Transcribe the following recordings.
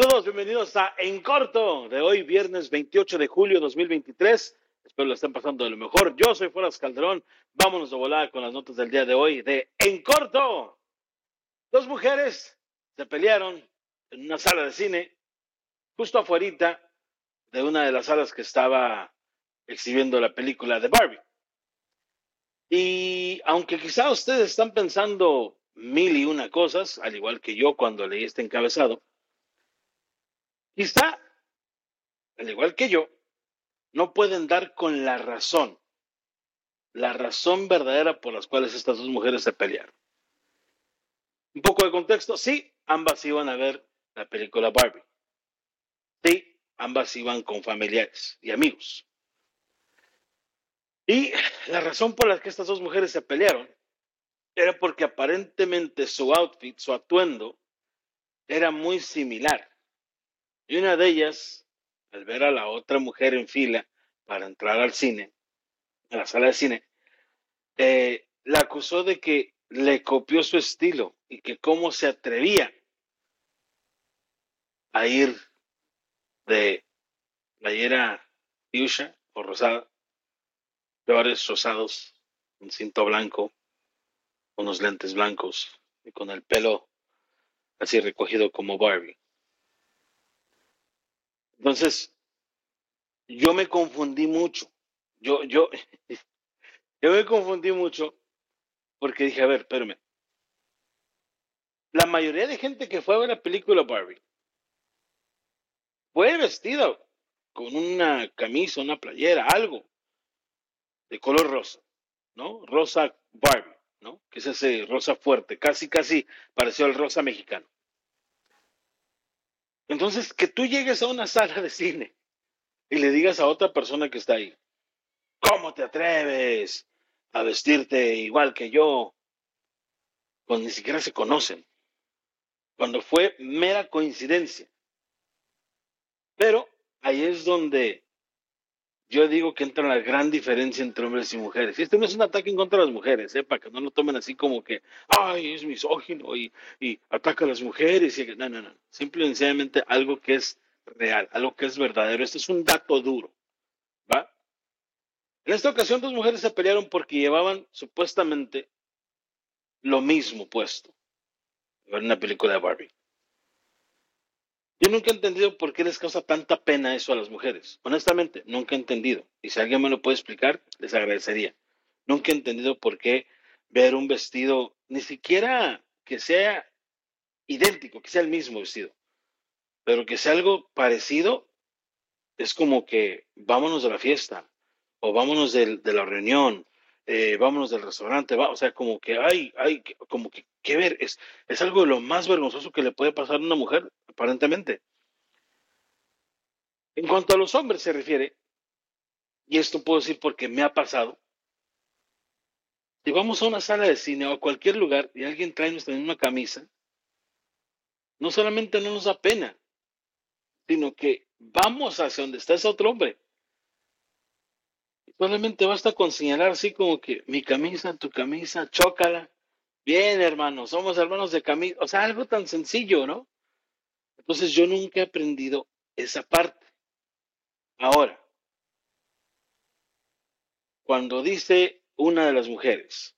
Saludos, bienvenidos a En Corto de hoy, viernes 28 de julio 2023. Espero lo estén pasando de lo mejor. Yo soy Fueras Calderón. Vámonos a volar con las notas del día de hoy de En Corto. Dos mujeres se pelearon en una sala de cine, justo afuera de una de las salas que estaba exhibiendo la película de Barbie. Y aunque quizá ustedes están pensando mil y una cosas, al igual que yo cuando leí este encabezado, Quizá, al igual que yo, no pueden dar con la razón, la razón verdadera por las cuales estas dos mujeres se pelearon. Un poco de contexto, sí, ambas iban a ver la película Barbie. Sí, ambas iban con familiares y amigos. Y la razón por la que estas dos mujeres se pelearon era porque aparentemente su outfit, su atuendo, era muy similar. Y una de ellas, al ver a la otra mujer en fila para entrar al cine, a la sala de cine, eh, la acusó de que le copió su estilo y que cómo se atrevía a ir de playera fuchsia o rosada, peores rosados, un cinto blanco, unos lentes blancos y con el pelo así recogido como Barbie. Entonces, yo me confundí mucho. Yo, yo, yo me confundí mucho porque dije, a ver, espérame. La mayoría de gente que fue a ver la película Barbie fue vestida con una camisa, una playera, algo de color rosa, ¿no? Rosa Barbie, ¿no? Que es ese rosa fuerte, casi, casi pareció al rosa mexicano. Entonces, que tú llegues a una sala de cine y le digas a otra persona que está ahí, ¿cómo te atreves a vestirte igual que yo? Cuando ni siquiera se conocen, cuando fue mera coincidencia. Pero ahí es donde yo digo que entra la gran diferencia entre hombres y mujeres. Y este no es un ataque en contra de las mujeres, ¿eh? para que no lo tomen así como que, ay, es misógino y, ataca a las mujeres. Y... No, no, no. Simple y sencillamente algo que es real, algo que es verdadero. Este es un dato duro. ¿Va? En esta ocasión, dos mujeres se pelearon porque llevaban supuestamente lo mismo puesto. En una película de Barbie. Yo nunca he entendido por qué les causa tanta pena eso a las mujeres. Honestamente, nunca he entendido. Y si alguien me lo puede explicar, les agradecería. Nunca he entendido por qué ver un vestido, ni siquiera que sea idéntico, que sea el mismo vestido, pero que sea algo parecido, es como que vámonos de la fiesta o vámonos de, la reunión, eh, vámonos del restaurante, va, o sea, como que hay, hay, como que, ¿qué ver? Es, es algo de lo más vergonzoso que le puede pasar a una mujer aparentemente. En cuanto a los hombres se refiere, y esto puedo decir porque me ha pasado, si vamos a una sala de cine o a cualquier lugar y alguien trae nuestra misma camisa, no solamente no nos da pena, sino que vamos hacia donde está ese otro hombre. Solamente basta con señalar así como que mi camisa, tu camisa, chócala. Bien, hermano, somos hermanos de camisa. O sea, algo tan sencillo, ¿no? Entonces yo nunca he aprendido esa parte. Ahora, cuando dice una de las mujeres,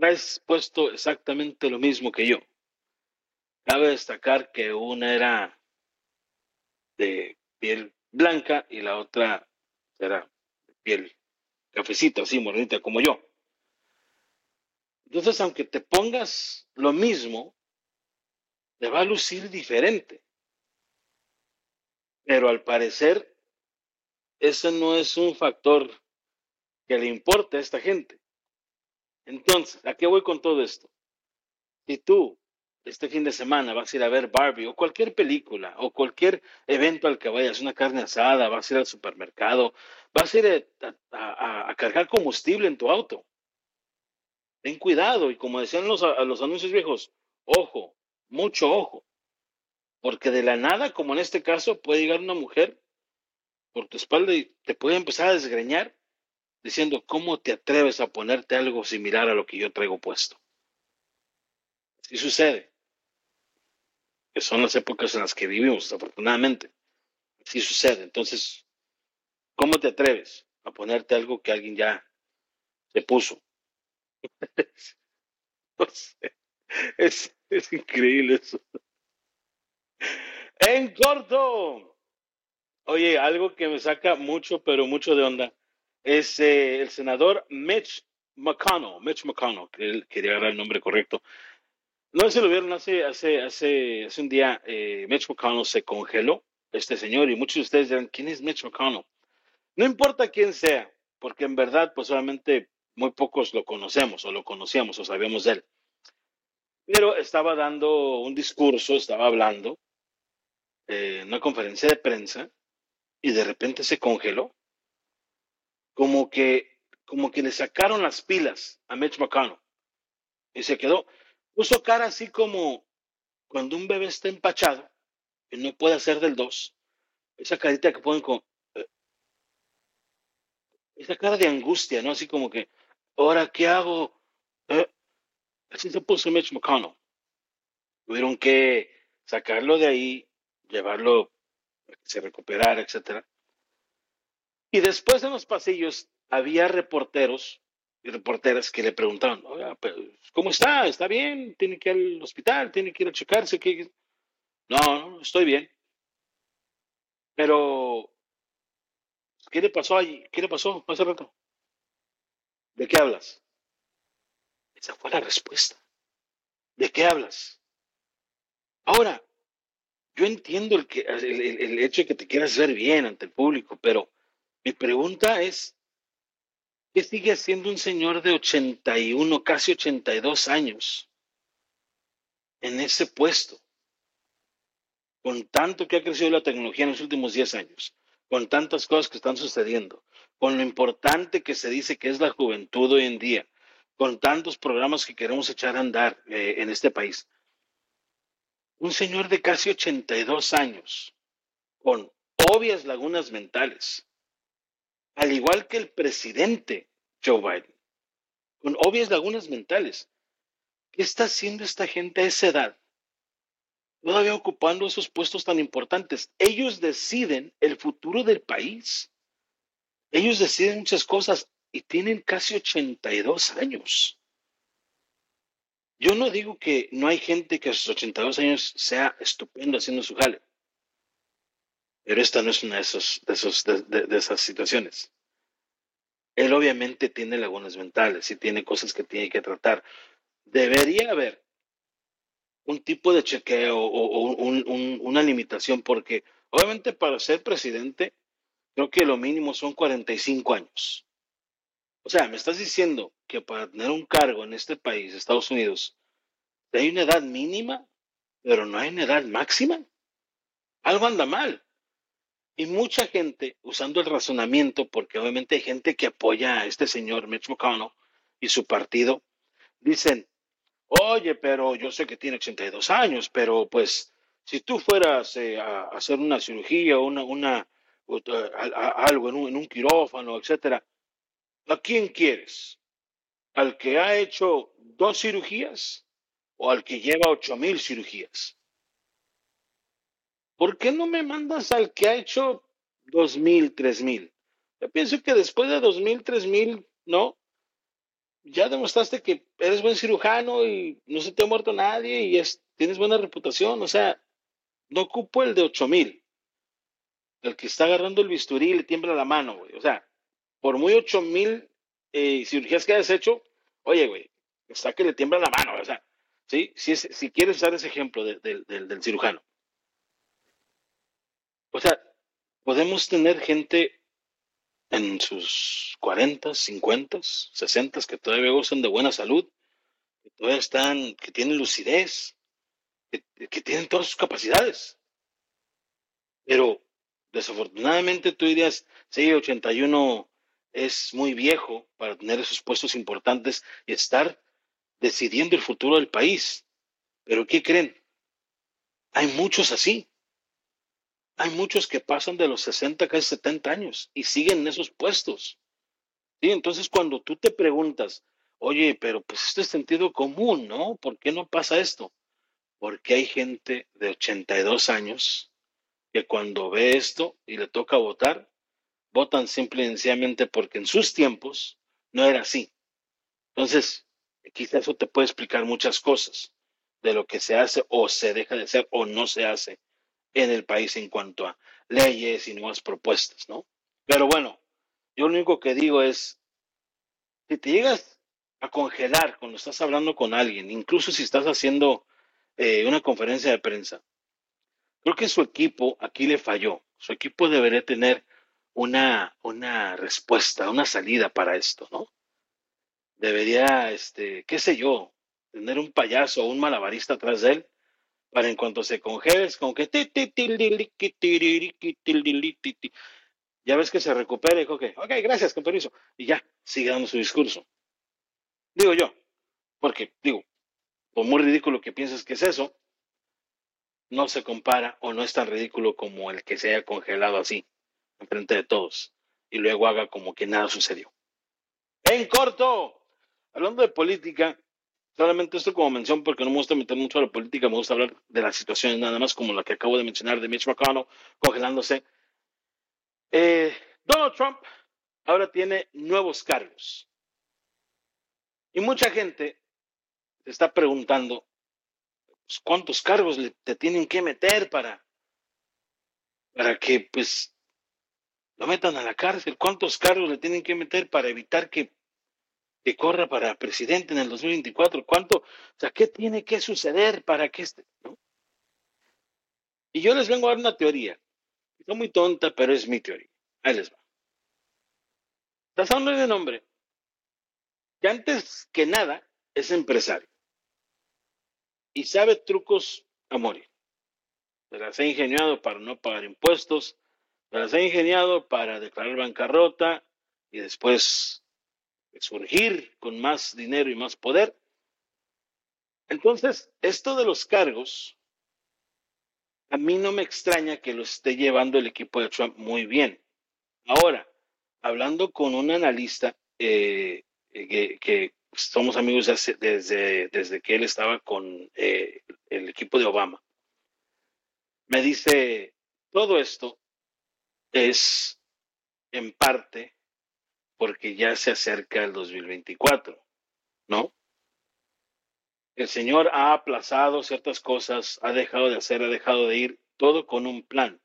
has puesto exactamente lo mismo que yo. Cabe destacar que una era de piel blanca y la otra era piel cafecita, así morenita como yo. Entonces, aunque te pongas lo mismo, le va a lucir diferente. Pero al parecer, ese no es un factor que le importe a esta gente. Entonces, ¿a qué voy con todo esto? Si tú este fin de semana vas a ir a ver Barbie o cualquier película o cualquier evento al que vayas, una carne asada, vas a ir al supermercado, vas a ir a, cargar combustible en tu auto. Ten cuidado y como decían los, los anuncios viejos, ojo, mucho ojo, porque de la nada, como en este caso, puede llegar una mujer por tu espalda y te puede empezar a desgreñar diciendo, ¿cómo te atreves a ponerte algo similar a lo que yo traigo puesto? Así sucede. que son las épocas en las que vivimos, afortunadamente. Así sucede. Entonces, ¿cómo te atreves a ponerte algo que alguien ya se puso? es, es increíble eso. En corto, oye, algo que me saca mucho, pero mucho de onda, es eh, el senador Mitch McConnell, Mitch McConnell, que él quería agarrar el nombre correcto. No se lo vieron hace, hace, hace, hace un día, eh, Mitch McConnell se congeló, este señor, y muchos de ustedes dirán, ¿quién es Mitch McConnell? No importa quién sea, porque en verdad, pues solamente muy pocos lo conocemos o lo conocíamos o sabíamos de él. Pero estaba dando un discurso, estaba hablando eh, en una conferencia de prensa y de repente se congeló. Como que, como que le sacaron las pilas a Mitch McConnell y se quedó. Puso cara así como cuando un bebé está empachado y no puede hacer del dos. Esa carita que ponen con. Eh, esa cara de angustia, ¿no? Así como que, ¿ahora qué hago? Eh, así se puso Mitch McConnell. Tuvieron que sacarlo de ahí, llevarlo a que se recuperara, etcétera. Y después en los pasillos había reporteros reporteras que le preguntaban, ¿cómo está? ¿Está bien? ¿Tiene que ir al hospital? ¿Tiene que ir a checarse? ¿Qué? No, no, estoy bien. Pero, ¿qué le pasó allí? ¿Qué le pasó hace rato? ¿De qué hablas? Esa fue la respuesta. ¿De qué hablas? Ahora, yo entiendo el, que, el, hecho de que te quieras ver bien ante el público, pero mi pregunta es, ¿qué sigue siendo un señor de 81, casi 82 años en ese puesto? Con tanto que ha crecido la tecnología en los últimos 10 años, con tantas cosas que están sucediendo, con lo importante que se dice que es la juventud hoy en día, con tantos programas que queremos echar a andar eh, en este país. Un señor de casi 82 años, con obvias lagunas mentales, al igual que el presidente Joe Biden, con obvias lagunas mentales. ¿Qué está haciendo esta gente a esa edad? Todavía ocupando esos puestos tan importantes. Ellos deciden el futuro del país. Ellos deciden muchas cosas y tienen casi 82 años. Yo no digo que no hay gente que a sus 82 años sea estupendo haciendo su jale, pero esta no es una de, esos, de, esos, de, esas situaciones. Él obviamente tiene lagunas mentales y tiene cosas que tiene que tratar. Debería haber un tipo de chequeo o, una limitación, porque obviamente para ser presidente, creo que lo mínimo son 45 años. O sea, me estás diciendo que para tener un cargo en este país, Estados Unidos, hay una edad mínima, pero no hay una edad máxima. Algo anda mal. Y mucha gente, usando el razonamiento, porque obviamente hay gente que apoya a este señor Mitch McConnell y su partido, dicen, oye, pero yo sé que tiene 82 años, pero pues si tú fueras eh, a hacer una cirugía, una, una, algo en un, en un quirófano, etcétera, ¿A quién quieres? ¿Al que ha hecho dos cirugías o al que lleva ocho mil cirugías? ¿Por qué no me mandas al que ha hecho dos mil, tres mil? Yo pienso que después de dos mil, tres mil, ¿no? Ya demostraste que eres buen cirujano y no se te ha muerto nadie y tienes buena reputación. O sea, no ocupo el de ocho mil. El que está agarrando el bisturí y le tiembla la mano, güey. O sea, por muy ocho mil eh, cirugías que hayas hecho, oye, güey, está que le tiembla la mano, o sea, ¿sí? Si, si quieres usar ese ejemplo del cirujano. O sea, podemos tener gente en sus 40, 50, 60 que todavía gozan de buena salud, que todavía están, que tienen lucidez, que, que tienen todas sus capacidades. Pero desafortunadamente tú dirías, sí, 81 es muy viejo para tener esos puestos importantes y estar decidiendo el futuro del país. Pero ¿qué creen? Hay muchos así. Hay muchos que pasan de los 60 casi 70 años y siguen en esos puestos. ¿Sí? Entonces, cuando tú te preguntas, oye, pero pues esto es sentido común, ¿no? ¿Por qué no pasa esto? porque hay gente de 82 años que cuando ve esto y le toca votar, votan simple y sencillamente porque en sus tiempos no era así. Entonces, quizás eso te puede explicar muchas cosas de lo que se hace o se deja de hacer o no se hace en el país en cuanto a leyes y nuevas propuestas, ¿no? Pero bueno, yo lo único que digo es, si te llegas a congelar cuando estás hablando con alguien, incluso si estás haciendo eh, una conferencia de prensa, creo que su equipo aquí le falló. Su equipo debería tener una, una respuesta, una salida para esto, ¿no? Debería, este, qué sé yo, tener un payaso o un malabarista atrás de él para en cuanto se congele, es como que ya ves que se recupera y dijo que, ok, gracias, con permiso, y ya, sigue dando su discurso. Digo yo, porque, digo, por muy ridículo que pienses que es eso, no se compara o no es tan ridículo como el que se haya congelado así, enfrente de todos, y luego haga como que nada sucedió. En corto, hablando de política, solamente esto como mención porque no me gusta meter mucho a la política, me gusta hablar de las situaciones nada más como la que acabo de mencionar de Mitch McConnell congelándose. Eh, Donald Trump ahora tiene nuevos cargos. Y mucha gente se está preguntando, pues, ¿cuántos cargos le, tienen que meter para, para que pues lo metan a la cárcel? ¿Cuántos cargos le tienen que meter para evitar que, corra para presidente en el 2024? ¿Cuánto? O sea, ¿qué tiene que suceder para que este... Y yo les vengo a dar una teoría. Está muy tonta, pero es mi teoría. Ahí les va. Estás hablando de un hombre que antes que nada es empresario y sabe trucos a morir. Se las ha ingeniado para no pagar impuestos, se las ha ingeniado para declarar bancarrota y después surgir con más dinero y más poder. Entonces, esto de los cargos, a mí no me extraña que lo esté llevando el equipo de Trump muy bien. Ahora, hablando con un analista eh, que, somos amigos desde, desde que él estaba con eh, el equipo de Obama. Me dice, todo esto es en parte porque ya se acerca el 2024, ¿no? El Señor ha aplazado ciertas cosas, ha dejado de hacer, ha dejado de ir, todo con un plan.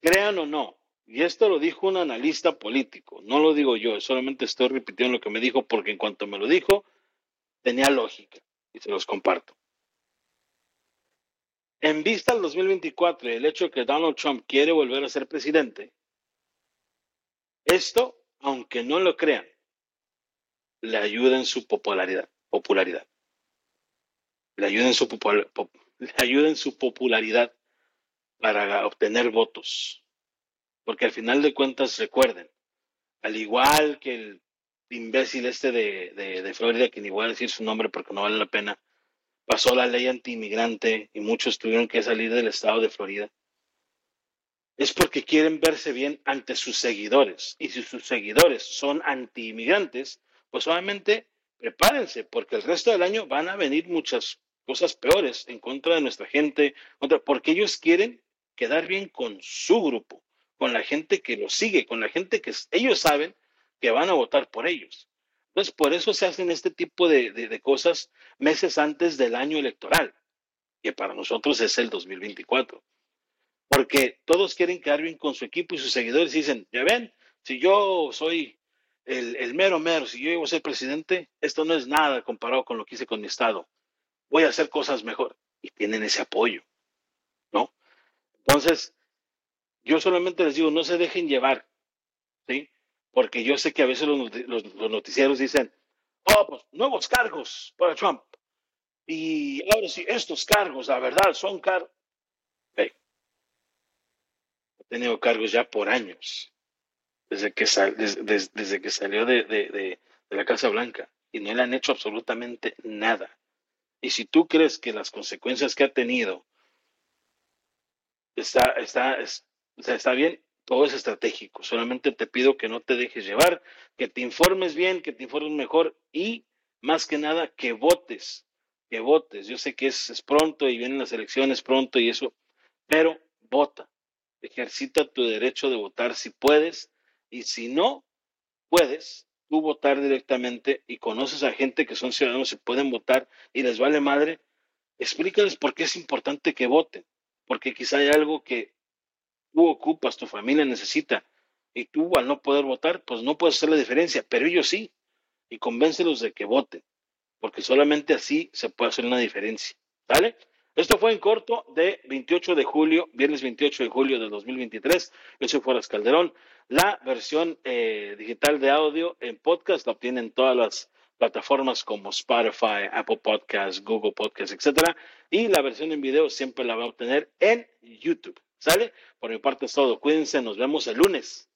Crean o no, y esto lo dijo un analista político, no lo digo yo, solamente estoy repitiendo lo que me dijo porque en cuanto me lo dijo, tenía lógica y se los comparto. En vista al 2024 y el hecho de que Donald Trump quiere volver a ser presidente, esto, aunque no lo crean, le ayuda en su popularidad. popularidad. Le, ayuda en su le su popularidad para obtener votos porque al final de cuentas, recuerden, al igual que el imbécil este de, de, Florida, que ni voy a decir su nombre porque no vale la pena, pasó la ley anti-inmigrante y muchos tuvieron que salir del estado de Florida, es porque quieren verse bien ante sus seguidores. Y si sus seguidores son anti-inmigrantes, pues obviamente prepárense, porque el resto del año van a venir muchas cosas peores en contra de nuestra gente, porque ellos quieren quedar bien con su grupo con la gente que los sigue, con la gente que ellos saben que van a votar por ellos. Entonces, por eso se hacen este tipo de, cosas meses antes del año electoral, que para nosotros es el 2024. Porque todos quieren quedar bien con su equipo y sus seguidores dicen, ya ven, si yo soy el, el mero mero, si yo llego a ser presidente, esto no es nada comparado con lo que hice con mi estado. Voy a hacer cosas mejor. Y tienen ese apoyo, ¿no? Entonces, yo solamente les digo, no se dejen llevar, ¿sí? Porque yo sé que a veces los, noticieros dicen, oh, pues nuevos cargos para Trump. Y ahora sí, estos cargos, la verdad, son cargos. Tenido cargos ya por años, desde que, desde, que salió de, de la Casa Blanca, y no le han hecho absolutamente nada. Y si tú crees que las consecuencias que ha tenido está, está, está bien, todo es estratégico. Solamente te pido que no te dejes llevar, que te informes bien, que te informes mejor y más que nada que votes, que votes. Yo sé que es, es pronto y vienen las elecciones pronto y eso, pero vota. Ejercita tu derecho de votar si puedes y si no puedes, tú votar directamente y conoces a gente que son ciudadanos y pueden votar y les vale madre, explícales por qué es importante que voten, porque quizá hay algo que tú ocupas, tu familia necesita, y tú al no poder votar, pues no puedes hacer la diferencia, pero ellos sí, y convéncelos de que voten, porque solamente así se puede hacer una diferencia, ¿vale? Esto fue en corto de 28 de julio, viernes 28 de julio de 2023. Yo soy Fueras Calderón. La versión eh, digital de audio en podcast la obtienen todas las plataformas como Spotify, Apple Podcasts, Google Podcasts, etcétera. Y la versión en video siempre la va a obtener en YouTube. ¿Sale? Por mi parte es todo. Cuídense, nos vemos el lunes.